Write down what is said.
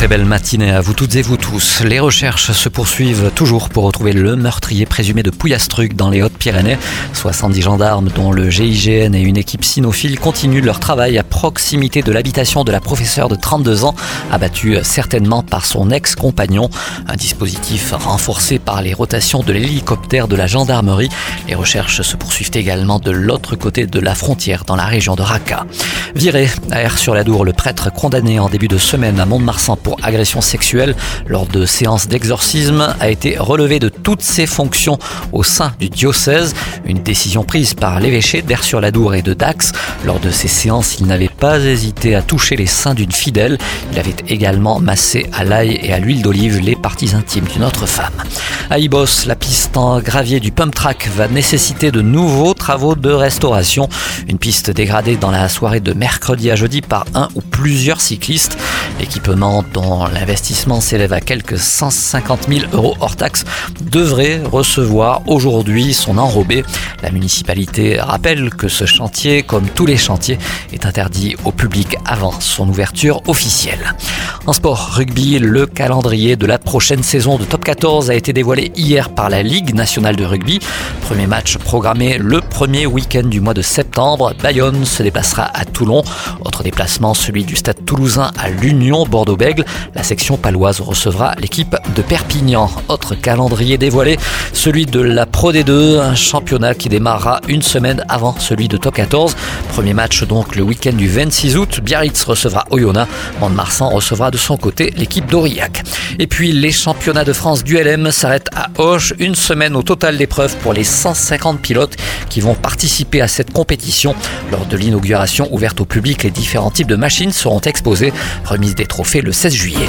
Très belle matinée à vous toutes et vous tous. Les recherches se poursuivent toujours pour retrouver le meurtrier présumé de Pouillastruc dans les Hautes-Pyrénées. 70 gendarmes, dont le GIGN et une équipe cynophile, continuent leur travail à proximité de l'habitation de la professeure de 32 ans, abattue certainement par son ex-compagnon. Un dispositif renforcé par les rotations de l'hélicoptère de la gendarmerie. Les recherches se poursuivent également de l'autre côté de la frontière, dans la région de Raqqa. Viré à Air sur la Dour, le prêtre condamné en début de semaine à Mont-de-Marsan pour agression sexuelle lors de séances d'exorcisme a été relevé de toutes ses fonctions au sein du diocèse. Une décision prise par l'évêché d'Air-sur-la-Dour et de Dax. Lors de ces séances, il n'avait pas hésité à toucher les seins d'une fidèle. Il avait également massé à l'ail et à l'huile d'olive les parties intimes d'une autre femme. À la piste en gravier du pump track va nécessiter de nouveaux travaux de restauration. Une piste dégradée dans la soirée de mercredi à jeudi par un ou plusieurs cyclistes. L'équipement dont l'investissement s'élève à quelques 150 000 euros hors taxe devrait recevoir aujourd'hui son enrobé. La municipalité rappelle que ce chantier, comme tous les chantiers, est interdit au public avant son ouverture officielle. En sport rugby, le calendrier de la prochaine saison de Top 14 a été dévoilé hier par la Ligue nationale de rugby. Premier match programmé le premier week-end du mois de septembre. Bayonne se déplacera à Toulon. Autre déplacement, celui du stade toulousain à l'Union Bordeaux-Bègle. La section paloise recevra l'équipe de Perpignan. Autre calendrier dévoilé, celui de la Pro D2, un championnat qui démarrera une semaine avant celui de Top 14. Premier match donc le week-end du 26 août. Biarritz recevra Oyonnax. Mont-de-Marsan recevra de son côté l'équipe d'Aurillac. Et puis les championnats de France du LM s'arrêtent à Auch. Une semaine au total d'épreuves pour les 150 pilotes qui vont participer à cette compétition. Lors de l'inauguration ouverte au public, les différents types de machines seront exposés. Remise des trophées le 16 juillet.